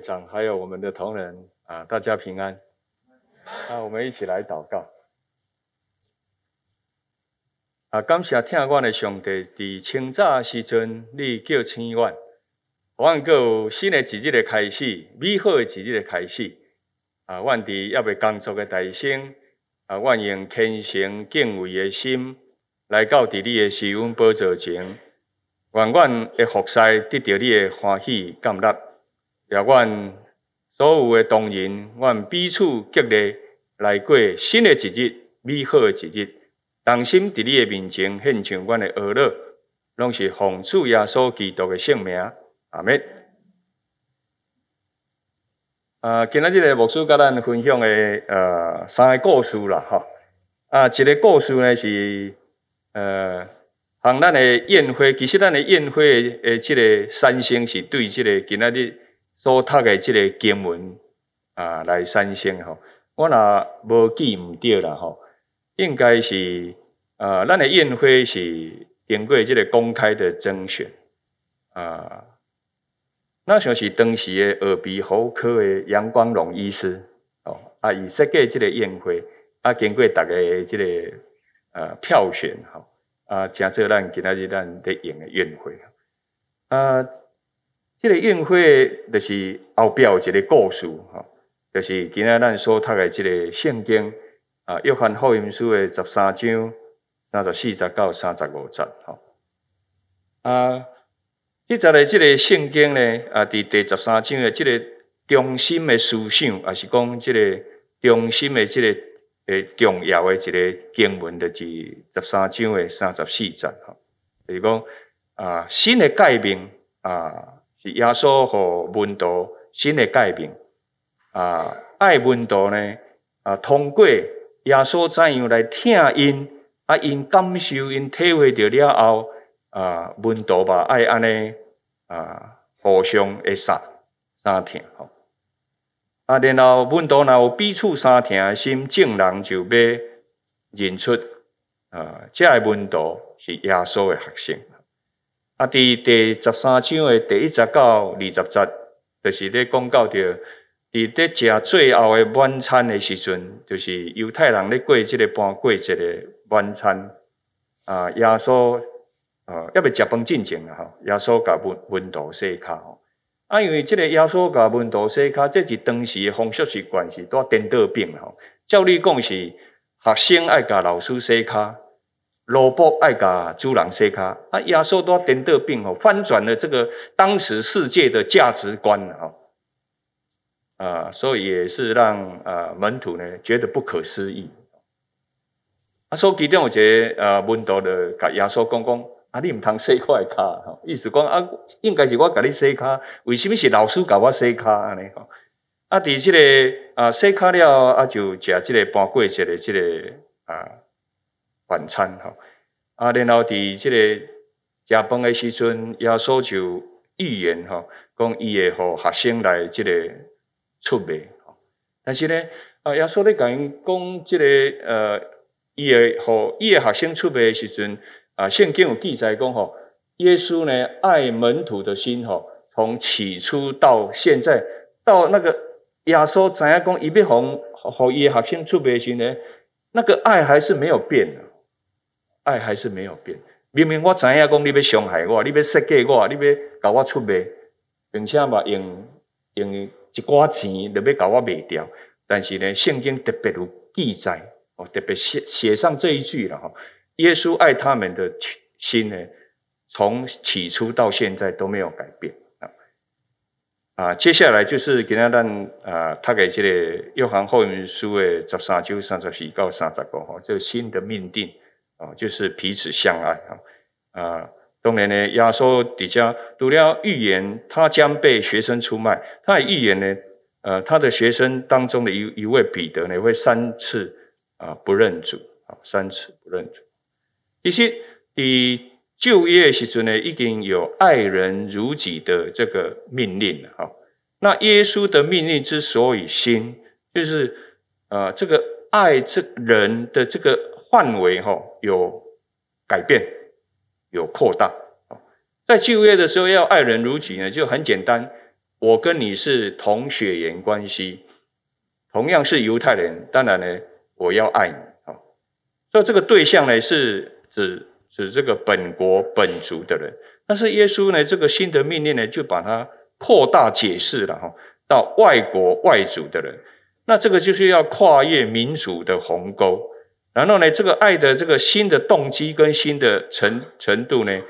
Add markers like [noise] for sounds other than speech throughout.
长，还有我们的同仁啊，大家平安。啊，我们一起来祷告。啊，感谢听我的上帝，在清早时阵，你叫醒我，我们有新的一日的开始，美好的一日的开始。啊，我哋要为工作的大声，啊，我用虔诚敬畏的心来到伫你的施恩宝座前，愿阮的服侍得到你的欢喜甘纳，也愿所有的同仁，阮彼此激励来过新的一日，美好的一日。同心伫你的面前献上阮的娱乐，拢是奉主耶稣基督的圣名，阿门。啊，今仔日的牧师甲咱分享的呃三个故事啦，吼。啊，一个故事呢是呃，和咱的宴会，其实咱的宴会的即个三星是对即个今仔日所读诶即个经文啊来产生吼。我若无记毋对啦，吼。应该是，啊，咱诶宴会是经过即个公开的甄选，啊，那像是当时的耳鼻喉科的杨光荣医师，哦，啊，伊设计即个宴会，啊，经过大家的这个呃票选，吼，啊，加做咱今仔日咱咧用的宴会，啊，这个宴会就是后壁有一个故事，吼，就是今仔咱所读的这个圣经。啊，约翰福音书的十三章三十四节到三十五节，吼。啊，这节的这个圣经呢，啊，伫第十三章的这个中心的思想，也是讲这个中心的这个诶重要的一个经文的，是十三章的三十四节，吼。就是讲啊，新的诫命啊，是耶稣和门徒新的诫命啊，爱门徒呢啊，通过。耶稣怎样来听因？啊，因感受、因体会到了后，啊，门徒吧爱安尼啊，互相会相相听吼。啊，然后门徒若有彼此相听的心，众人就要认出啊，这门徒是耶稣的学生。啊，伫第十三章的第一节到二十节，就是咧讲到着。伫咧食最后的晚餐的时阵，就是犹太人咧过这个半过节的晚餐。啊，耶稣啊，要未食饭进前啊，吼，耶稣甲门门徒洗骹吼。啊，因为这个耶稣甲门徒洗骹，这是当时的风俗习惯，是多颠倒病吼。照理讲是学生爱甲老师洗骹，萝卜爱甲主人洗骹。啊，耶稣多颠倒变吼，翻转了这个当时世界的价值观吼。啊，所以也是让啊门徒呢觉得不可思议。啊，所以其中有一个啊门徒的甲耶稣讲讲，啊你毋通洗我的骹，意思讲啊应该是我甲你洗骹，为什么是老师甲我洗骹安尼？吼，啊，伫这个啊洗骹了，啊就食这个半过节的这个啊晚餐，吼，啊，然后伫这个食饭的时阵，耶稣就预言，吼，讲伊会互学生来这个。出卖，但是呢，啊，耶稣咧甲因讲，即个呃，伊会互伊诶学生出卖的时阵，啊，圣经有记载讲吼，耶稣呢爱门徒的心吼，从起初到现在，到那个耶稣知影讲伊要互互伊诶学生出卖的时呢，那个爱还是没有变的，爱还是没有变。明明我知影讲你要伤害我，你要设计我，你要搞我出卖，并且嘛用用。一寡钱就要甲我卖掉，但是呢，圣经特别有记载，哦，特别写写上这一句了哈。耶稣爱他们的心呢，从起初到现在都没有改变啊。啊，接下来就是给咱啊，他给这个约翰福音书的十三章三十四到三十五哈，这个新的命定啊，就是彼此相爱啊啊。当然呢，耶稣底下读了预言，他将被学生出卖。他的预言呢，呃，他的学生当中的一一位彼得呢，会三次啊不认主啊，三次不认主。其实，以旧约时阵呢，已经有爱人如己的这个命令哈。那耶稣的命令之所以新，就是呃，这个爱这人的这个范围哈有改变。有扩大，在旧约的时候要爱人如己呢，就很简单，我跟你是同血缘关系，同样是犹太人，当然呢，我要爱你啊。所以这个对象呢，是指指这个本国本族的人。但是耶稣呢，这个新的命令呢，就把它扩大解释了哈，到外国外族的人。那这个就是要跨越民族的鸿沟，然后呢，这个爱的这个新的动机跟新的程程度呢，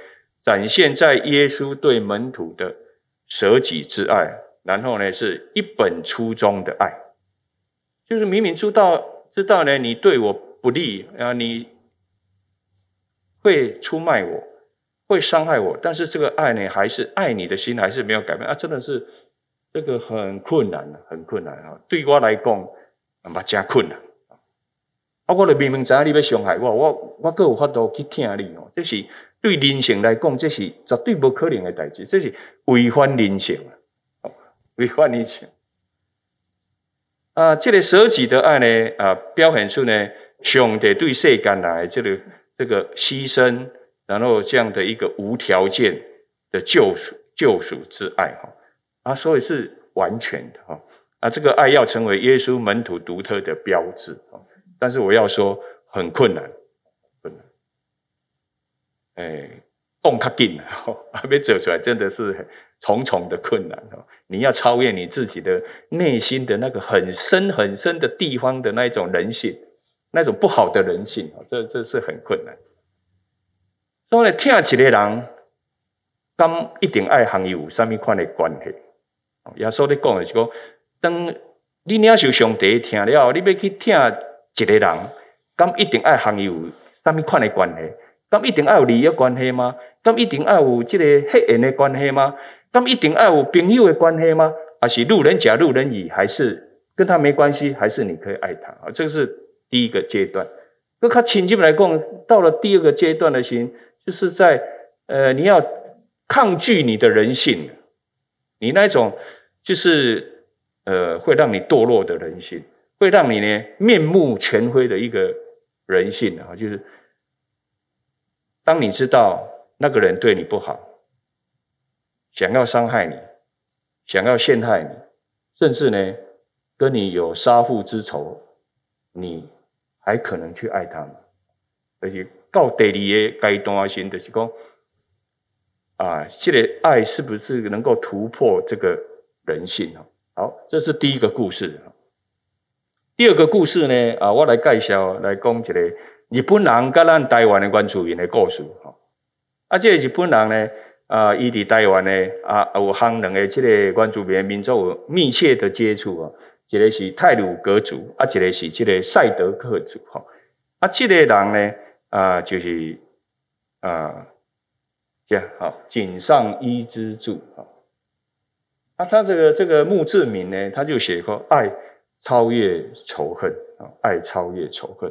展现在耶稣对门徒的舍己之爱，然后呢，是一本初衷的爱，就是明明知道知道呢，你对我不利啊，你会出卖我。会伤害我，但是这个爱呢，还是爱你的心还是没有改变啊！真的是这个很困难，很困难啊！对我来讲，嘛加困难啊！我的明明知道你要伤害我，我我各有法度去听你哦。这是对人性来讲，这是绝对不可能的代志，这是违反人性啊！违反人性啊！这个舍己的爱呢，啊，表现出呢，上帝对世间来这个这个牺牲。然后这样的一个无条件的救赎、救赎之爱，哈啊，所以是完全的，哈啊，这个爱要成为耶稣门徒独特的标志，但是我要说很困难，困难，哎，动卡紧了，[laughs] 还没走出来，真的是重重的困难，你要超越你自己的内心的那个很深很深的地方的那种人性，那种不好的人性，这这是很困难。所以，听一个人，敢一定爱和伊有什么款的关系？耶稣咧讲的是讲，当你领受上帝听了，你要去听一个人，敢一定爱和伊有什么款的关系？敢一定爱有利益关系吗？敢一定爱有这个血缘的关系吗？敢一定爱有朋友的关系吗？还是路人甲、路人乙？还是跟他没关系？还是你可以爱他？啊，这是第一个阶段。那他亲近来讲，到了第二个阶段的心。就是在呃，你要抗拒你的人性，你那种就是呃，会让你堕落的人性，会让你呢面目全非的一个人性啊，就是当你知道那个人对你不好，想要伤害你，想要陷害你，甚至呢跟你有杀父之仇，你还可能去爱他吗？而且。到第二个阶段性，就是讲啊，这个爱是不是能够突破这个人性啊？好，这是第一个故事。第二个故事呢，啊，我来介绍来讲一个日本人跟咱台湾的原住民的故事。啊，这个日本人呢，啊，伊伫台湾呢，啊，有和两个这个原住民民族有密切的接触啊。一个是泰鲁阁族，啊，一个是这个赛德克族。哈，啊，这个人呢。啊，就是啊，这样好，井上伊之助啊，啊，他这个这个墓志铭呢，他就写过爱超越仇恨啊，爱超越仇恨。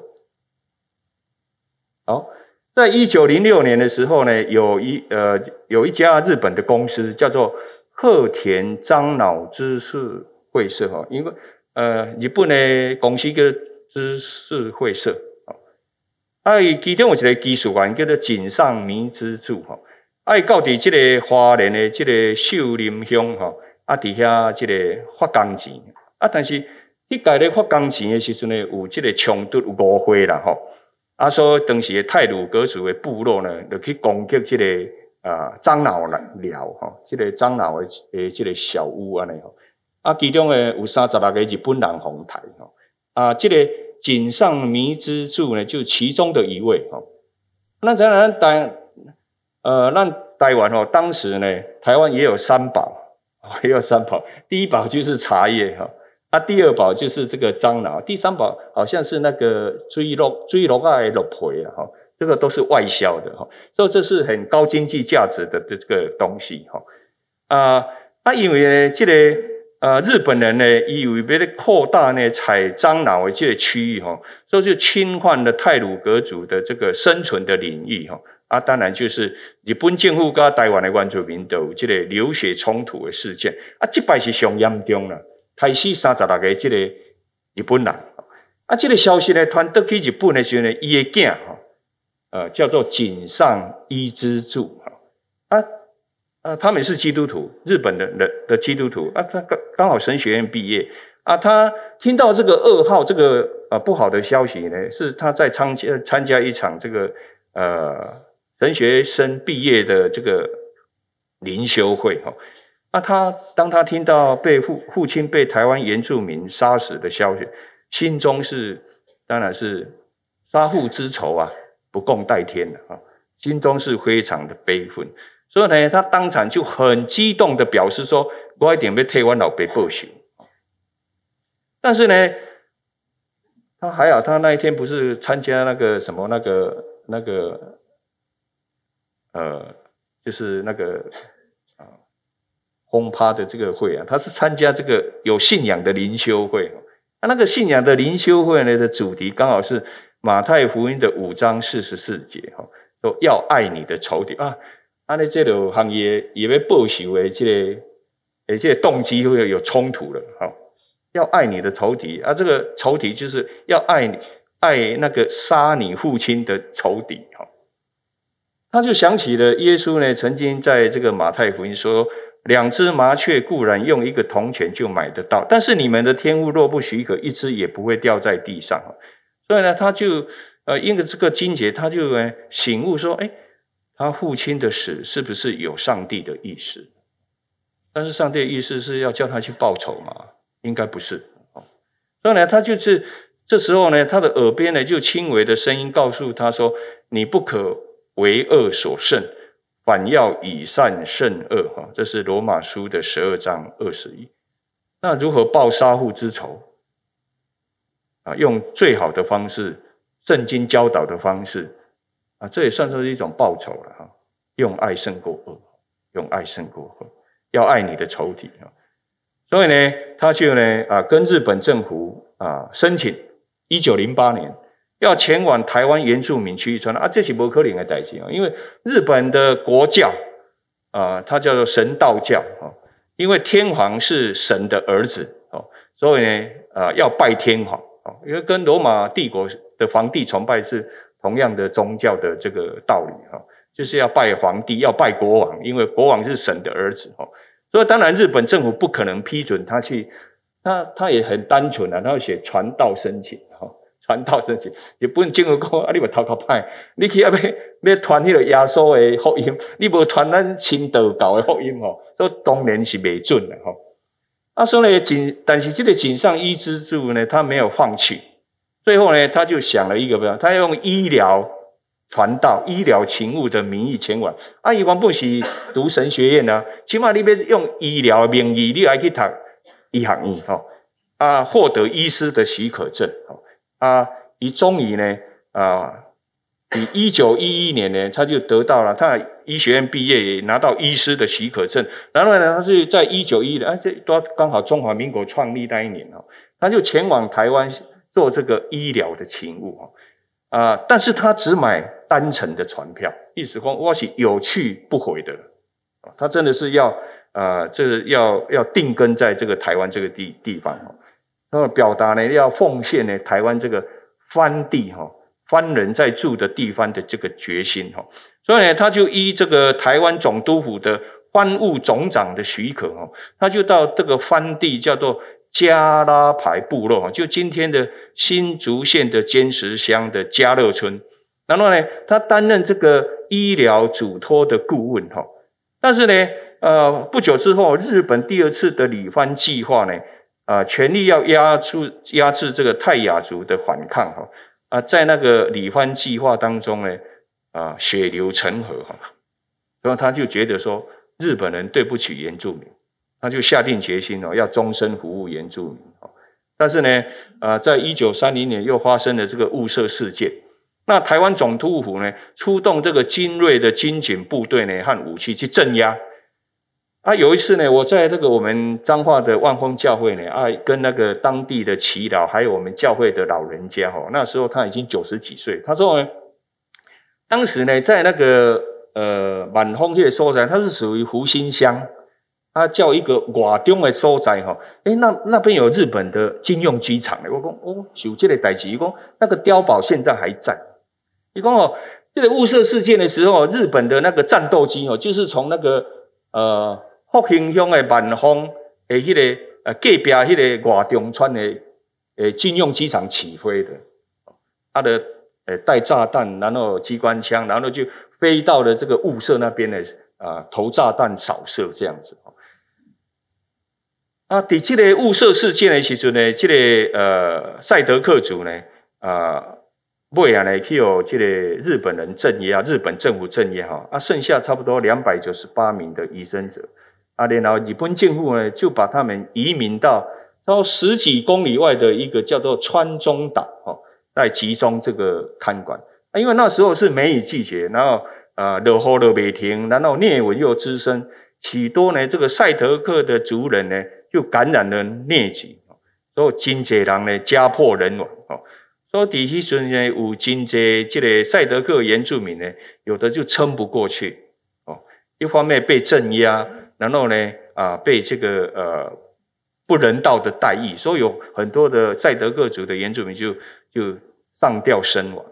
好，在一九零六年的时候呢，有一呃有一家日本的公司叫做鹤田樟脑知识会社哈，因为呃日本的公司叫知识会社。啊，伊其中有一个技术员叫做井上明之助吼，啊，伊到伫即个花莲的即个秀林乡吼，啊，伫遐即个发工钱，啊，但是迄届咧发工钱的时阵呢，有即个冲突误会啦吼，啊，所以当时的泰鲁阁族的部落呢，就去攻击即个啊樟脑寮吼，即个樟脑的诶即个小屋安尼吼，啊，其中诶有三十六个日本人访台吼，啊，即个。井上弥之助呢，就其中的一位吼。那当然，台呃，那台湾哦，当时呢，台湾也有三宝 [laughs] 也有三宝。第一宝就是茶叶哈，啊，第二宝就是这个樟脑，第三宝好像是那个追落追落爱落皮啊哈，这个都是外销的哈，所以这是很高经济价值的的这个东西哈。啊，那因为呢，这个。呃，日本人呢，以为为了扩大呢采樟脑的这个区域哈，所以就侵犯了泰鲁阁族的这个生存的领域哈。啊，当然就是日本政府跟台湾的原住民都有这个流血冲突的事件啊，这摆是上严重了，开始三十六个这个日本人。啊，这个消息呢传到去日本的时候呢，伊的囝哈，呃，叫做井上一之助哈啊。啊，他们是基督徒，日本的的的基督徒。啊，他刚刚好神学院毕业。啊，他听到这个噩耗，这个啊不好的消息呢，是他在参加参加一场这个呃神学生毕业的这个灵修会哈，啊，他当他听到被父父亲被台湾原住民杀死的消息，心中是当然是杀父之仇啊，不共戴天的啊，心中是非常的悲愤。所以呢，他当场就很激动的表示说：“我一定要替我老爸报仇。”但是呢，他还好，他那一天不是参加那个什么那个那个，呃，就是那个，轰趴的这个会啊，他是参加这个有信仰的灵修会。他那个信仰的灵修会呢的主题刚好是马太福音的五章四十四节哈，说要爱你的仇敌啊。他的这个行业也被报仇的这个，而且动机会有冲突了。哈，要爱你的仇敌啊，这个仇敌就是要爱你，爱那个杀你父亲的仇敌。哈，他就想起了耶稣呢，曾经在这个马太福音说，两只麻雀固然用一个铜钱就买得到，但是你们的天物若不许可，一只也不会掉在地上。所以呢，他就呃，因为这个经节，他就呃醒悟说，哎。他父亲的死是不是有上帝的意思？但是上帝的意思是要叫他去报仇吗？应该不是。所以呢，他就是这时候呢，他的耳边呢就轻微的声音告诉他说：“你不可为恶所胜，反要以善胜恶。”哈，这是罗马书的十二章二十一。那如何报杀父之仇？啊，用最好的方式，圣经教导的方式。啊，这也算作是一种报酬了哈。用爱胜过恶，用爱胜过恶，要爱你的仇敌啊。所以呢，他就呢啊，跟日本政府啊申请，一九零八年要前往台湾原住民区域村啊，这是不可能的代志啊，因为日本的国教啊，它叫做神道教啊，因为天皇是神的儿子哦，所以呢啊要拜天皇啊，因为跟罗马帝国的皇帝崇拜是。同样的宗教的这个道理哈，就是要拜皇帝，要拜国王，因为国王是神的儿子哈。所以当然日本政府不可能批准他去，他他也很单纯啊，他要写传道申请哈，传道申请也不能经过讲啊，你把头壳派，你去要要要传那个耶稣的福音，你无传咱新道教的福音吼，所以当然是未准的哈。他说呢，井但是这个井上一之助呢，他没有放弃。最后呢，他就想了一个办法，他用医疗传道、医疗勤务的名义前往。啊，伊原本是读神学院呢，起码你别用医疗名义，你来去读医学院哈，啊，获得医师的许可证。啊，伊终于呢，啊，以一九一一年呢，他就得到了他医学院毕业，也拿到医师的许可证。然后呢，他是在一九一年，啊，这都刚好中华民国创立那一年哦，他就前往台湾。做这个医疗的勤务啊，啊但是他只买单程的船票，意思说我是有去不回的，他真的是要啊，这个要要定根在这个台湾这个地地方哦，那么表达呢要奉献呢台湾这个番地哈，番人在住的地方的这个决心哈，所以呢他就依这个台湾总督府的番务总长的许可哈，他就到这个番地叫做。加拉牌部落，就今天的新竹县的尖石乡的加乐村。然后呢，他担任这个医疗嘱托的顾问哈。但是呢，呃，不久之后，日本第二次的履番计划呢，啊、全力要压住压制这个泰雅族的反抗哈。啊，在那个履番计划当中呢，啊，血流成河哈。然后他就觉得说，日本人对不起原住民。他就下定决心哦，要终身服务原住民哦。但是呢，啊，在一九三零年又发生了这个雾社事件。那台湾总督府呢，出动这个精锐的军警部队呢和武器去镇压。啊，有一次呢，我在那个我们彰化的万丰教会呢，啊，跟那个当地的耆老，还有我们教会的老人家哈，那时候他已经九十几岁。他说呢，当时呢，在那个呃满丰叶所在，它是属于福兴乡。他叫一个外中的所在哈，诶，那那边有日本的军用机场的。我讲哦，有这个代志，伊讲那个碉堡现在还在。伊讲哦，这个雾社事件的时候，日本的那个战斗机哦，就是从那个呃福兴乡的万丰诶，迄个呃隔壁迄个外中川的诶军用机场起飞的，它的诶带炸弹，然后机关枪，然后就飞到了这个雾社那边的啊投炸弹扫射这样子。啊，伫这个雾社事件的时阵呢，这个呃赛德克族呢啊。尾啊呢，去有这个日本人镇压，日本政府镇压哈，啊，剩下差不多两百九十八名的牺牲者，啊，然后日本政府呢就把他们移民到到十几公里外的一个叫做川中岛哦，来集中这个看管。啊，因为那时候是梅雨季节，然后啊，落雨落未停，然后疟蚊又滋生，许多呢这个赛德克的族人呢就感染了疟疾，所以真济人呢家破人亡哦。说底下时呢，有真济这个赛德克原住民呢，有的就撑不过去哦。一方面被镇压，然后呢，啊，被这个呃不人道的待遇，所以有很多的赛德克族的原住民就就上吊身亡。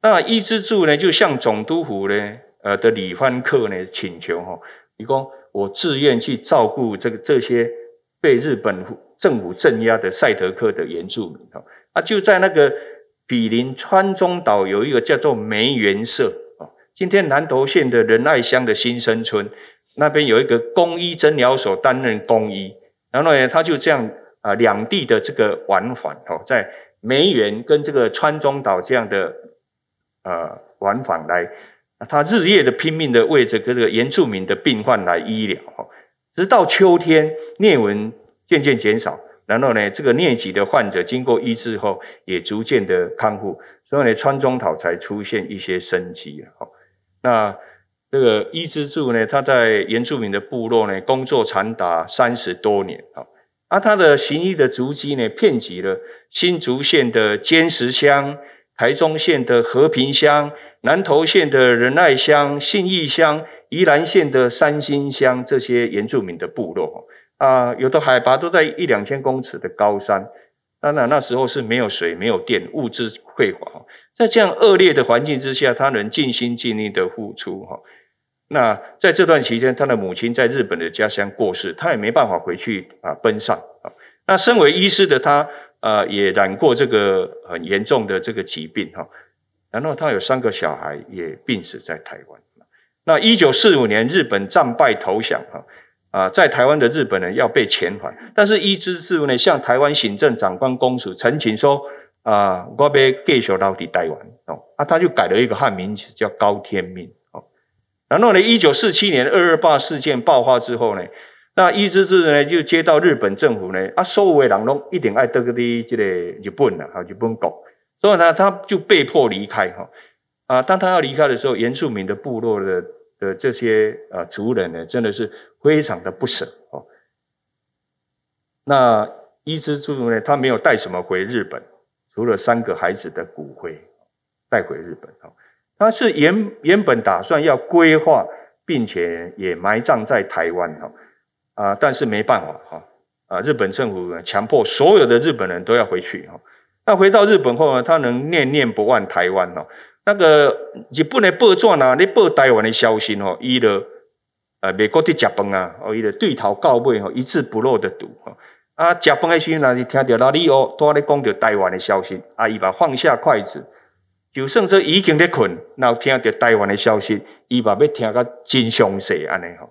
那伊之助呢，就向总督府呢，呃的里番克呢请求哈，你说我自愿去照顾这个这些被日本政府镇压的赛德克的原住民哈。啊，就在那个毗邻川中岛有一个叫做梅园社啊。今天南投县的仁爱乡的新生村那边有一个公医诊疗所担任公医，然后呢，他就这样啊，两地的这个往返哦，在梅园跟这个川中岛这样的呃往返来，他日夜的拼命的为这个这个原住民的病患来医疗，直到秋天疟蚊渐渐减少。然后呢，这个疟疾的患者经过医治后，也逐渐的康复，所以呢，川中岛才出现一些生机。那这个伊之助呢，他在原住民的部落呢工作长达三十多年啊，而他的行医的足迹呢，遍及了新竹县的尖石乡、台中县的和平乡、南投县的仁爱乡、信义乡、宜兰县的三星乡这些原住民的部落。啊，有的海拔都在一两千公尺的高山，当然那时候是没有水、没有电，物资匮乏。在这样恶劣的环境之下，他能尽心尽力的付出哈。那在这段期间，他的母亲在日本的家乡过世，他也没办法回去啊奔丧啊。那身为医师的他，啊也染过这个很严重的这个疾病哈。然后他有三个小孩也病死在台湾。那一九四五年，日本战败投降哈。啊，在台湾的日本人要被遣返，但是伊兹志呢向台湾行政长官公署陈情说：“啊，我要继续留在台湾哦。”啊，他就改了一个汉名叫高天命。然后呢，一九四七年二二八事件爆发之后呢，那伊兹志呢就接到日本政府呢啊，所有的人拢一定爱得个的这个日本啊，哈，日本国，所以呢，他就被迫离开哈。啊，当他要离开的时候，原住民的部落的。的这些呃族人呢，真的是非常的不舍哦。那伊兹族呢，他没有带什么回日本，除了三个孩子的骨灰带回日本哦。他是原原本打算要规划，并且也埋葬在台湾哈啊，但是没办法哈啊，日本政府强迫所有的日本人都要回去哈。那回到日本后呢，他能念念不忘台湾哦。那个日本的报纸啊，你报台湾的消息哦，伊的呃美国的食饭啊，哦伊的对头到尾吼一字不漏的读哈。啊，食饭的时候若是听到哪里哦，都在讲着台湾的消息，啊，伊把放下筷子，就算说已经在困，然后听到台湾的消息，伊把要听个真详细安尼吼。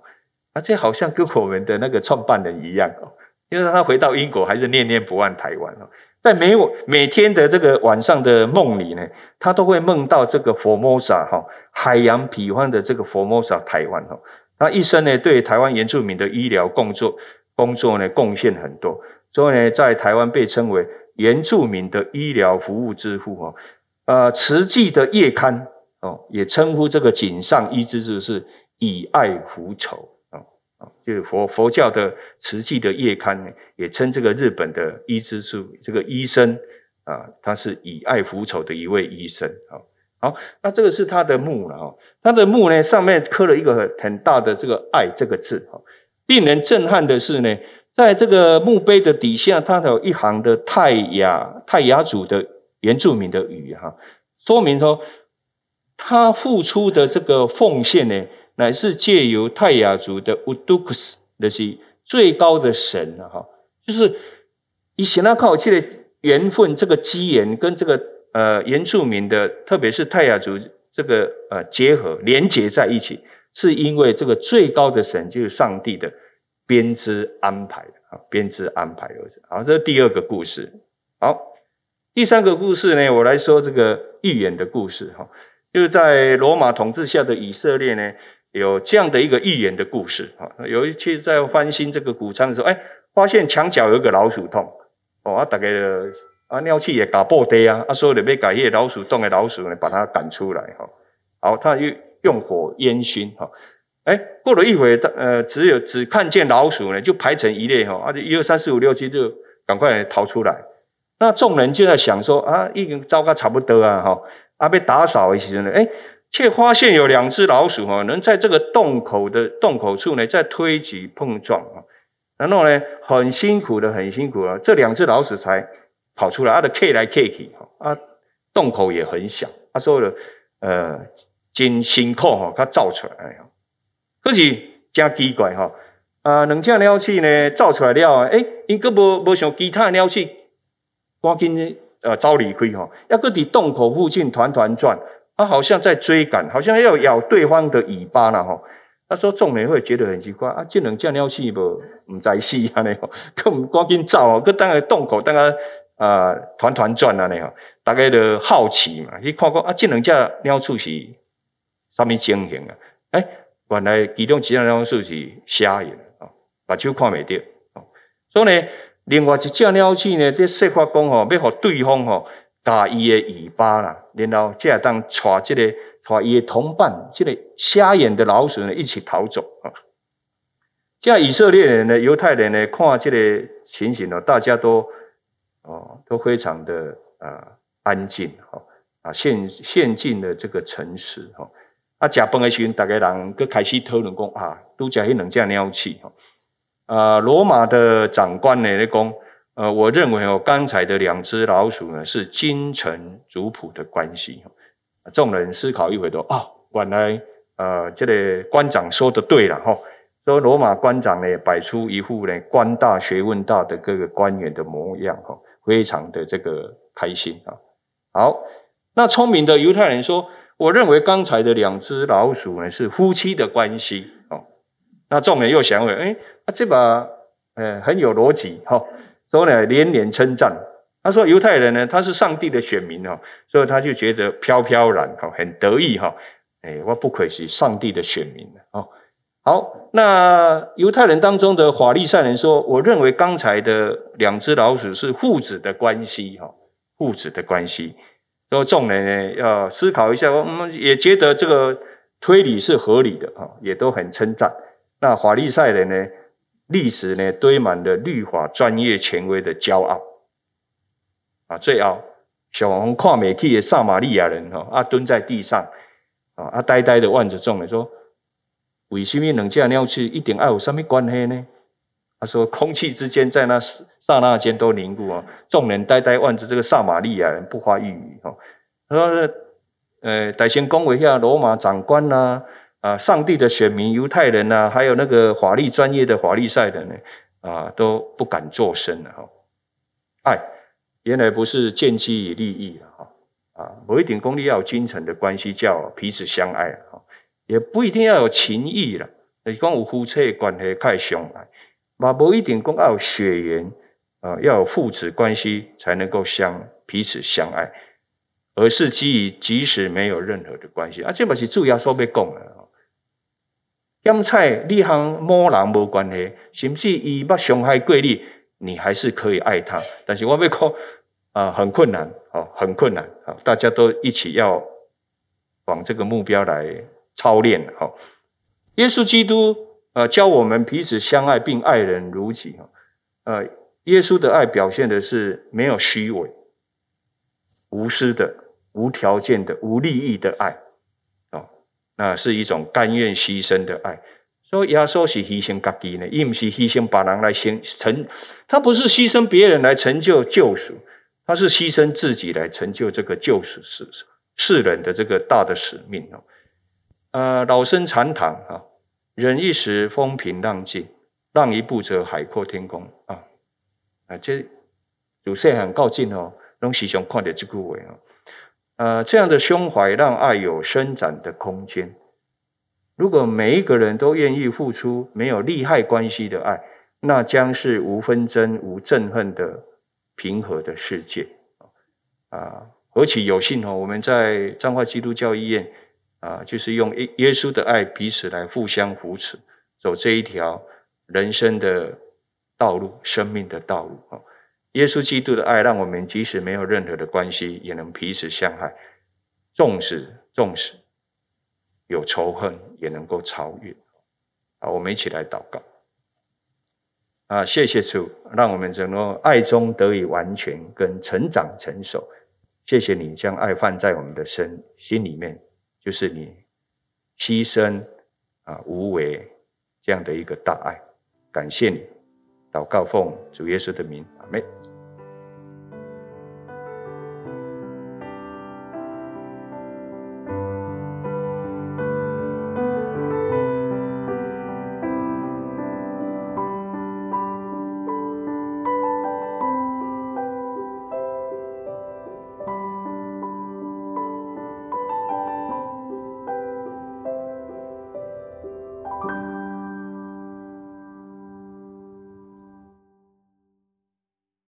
啊，这好像跟我们的那个创办人一样哦，因为他回到英国还是念念不忘台湾哦。在每每天的这个晚上的梦里呢，他都会梦到这个 Formosa 哈海洋彼岸的这个 Formosa 台湾哈。他一生呢对台湾原住民的医疗工作工作呢贡献很多，所以呢在台湾被称为原住民的医疗服务之父哦。呃，慈济的叶刊哦也称呼这个井上一之助是以爱复仇。就是佛佛教的慈济的叶刊呢，也称这个日本的伊兹柱这个医生啊，他是以爱复仇的一位医生。好，好，那这个是他的墓了哈。他的墓呢，上面刻了一个很大的这个“爱”这个字。哈，令人震撼的是呢，在这个墓碑的底下，它有一行的泰雅泰雅族的原住民的语言哈，说明说他付出的这个奉献呢。乃是借由泰雅族的乌都克斯，那是最高的神哈，就是以前那靠这个缘分，这个机缘跟这个呃原住民的，特别是泰雅族这个呃结合连结在一起，是因为这个最高的神就是上帝的编织安排啊，编织安排而。好，这是第二个故事。好，第三个故事呢，我来说这个预言的故事哈，就是在罗马统治下的以色列呢。有这样的一个预言的故事哈，有一次在翻新这个谷仓的时候，哎，发现墙角有一个老鼠洞，哦，啊，大概啊，尿气也搞破堆啊，啊，所以就要把那老鼠洞的老鼠呢，把它赶出来哈。好，他又用火烟熏哈，哎，过了一会，呃，只有只看见老鼠呢，就排成一列哈，啊，一二三四五六七就赶快逃出来。那众人就在想说啊，已经糟糕差不多啊，哈，啊，被打扫一些呢，哎。却发现有两只老鼠哈，能在这个洞口的洞口处呢，在推挤碰撞啊，然后呢，很辛苦的，很辛苦啊，这两只老鼠才跑出来，它的 K 来 K 去哈，啊，洞口也很小，他说的呃，真辛苦哈，它造出来呀，可是真奇怪哈，啊，两只鸟鼠呢造出来了，诶，伊个无无像其他鸟鼠赶紧呃走离开哈，要搁伫洞口附近团团转。他好像在追赶，好像要咬对方的尾巴了吼。他说众人会觉得很奇怪啊，这两只鸟是不不在死啊？呢，[laughs] 可唔赶紧走啊？搁等个洞口，等个啊团团转啊？呢，大家都好奇嘛，去看看啊，这两只鸟鼠是什么情形啊？哎，原来其中几只鸟鼠是瞎眼啊，目睭看未到。所以呢，另外一只鸟鼠呢，在说法讲吼，要互对方吼。打伊的尾巴啦，然后才当带这个带伊的同伴，这个瞎眼的老鼠呢一起逃走啊。这样以色列人呢、犹太人呢，看这个情形呢，大家都哦都非常的啊安静哈啊，陷陷进了这个城市哈。啊，食饭的时候，大家人搁开始讨论讲啊，都食迄两只鸟鼠哈。啊，罗马的长官呢咧讲。呃，我认为哦，刚才的两只老鼠呢，是君臣族谱的关系。众人思考一回都哦，原来呃，这个官长说的对了哈。说罗马官长呢，摆出一副呢官大学问大的各个官员的模样哈，非常的这个开心啊。好，那聪明的犹太人说，我认为刚才的两只老鼠呢是夫妻的关系哦。那众人又想问，哎，啊这把呃很有逻辑哈。所以呢，连连称赞。他说：“犹太人呢，他是上帝的选民哦，所以他就觉得飘飘然哈，很得意哈。哎，我不愧是上帝的选民哦。好，那犹太人当中的法利赛人说：‘我认为刚才的两只老鼠是父子的关系哈，父子的关系。’所以众人呢要思考一下，我们也觉得这个推理是合理的哈，也都很称赞。那法利赛人呢？”历史呢堆满了律法专业权威的骄傲啊！最后小王看美去的撒玛利亚人哈啊蹲在地上啊啊呆呆的望着众人说：“为什么两只鸟鼠一定爱有什么关系呢？”他说：“空气之间在那刹那间都凝固啊！”众人呆呆望着这个撒玛利亚人，不发一语哈。他说：“呃，大先恭维一下罗马长官呐、啊。”啊，上帝的选民犹太人呐、啊，还有那个法律专业的法律赛人呢，啊，都不敢作声了哈。爱原来不是建基于利益哈，啊，不一定功利要君臣的关系叫彼此相爱哈，也不一定要有情义了，你讲有夫妻关系太相爱，嘛不一定讲要有血缘啊，要有父子关系才能够相彼此相爱，而是基于即使没有任何的关系啊，这不是主要说要讲的。咸菜你和某人无关系，甚至伊捌伤害过你，你还是可以爱他。但是我要讲啊，很困难，哦，很困难，啊，大家都一起要往这个目标来操练，哈。耶稣基督呃教我们彼此相爱，并爱人如己，呃，耶稣的爱表现的是没有虚伪、无私的、无条件的、无利益的爱。那是一种甘愿牺牲的爱，所以耶稣是牺牲自己呢，伊不是牺牲别人来成，他不是牺牲别人来成就救赎，他是牺牲自己来成就这个救赎世世人的这个大的使命哦。呃，老生常谈啊，忍一时风平浪静，让一步则海阔天空啊啊，这有些很告进哦，让时常看到这句话啊，呃，这样的胸怀让爱有伸展的空间。如果每一个人都愿意付出没有利害关系的爱，那将是无纷争、无憎恨的平和的世界啊！何其有幸哦！我们在彰化基督教医院啊，就是用耶耶稣的爱彼此来互相扶持，走这一条人生的道路、生命的道路啊！耶稣基督的爱，让我们即使没有任何的关系，也能彼此相爱，纵使纵使有仇恨，也能够超越。好，我们一起来祷告。啊，谢谢主，让我们整个爱中得以完全跟成长成熟。谢谢你将爱放在我们的身心里面，就是你牺牲啊无为这样的一个大爱。感谢你，祷告奉主耶稣的名，阿门。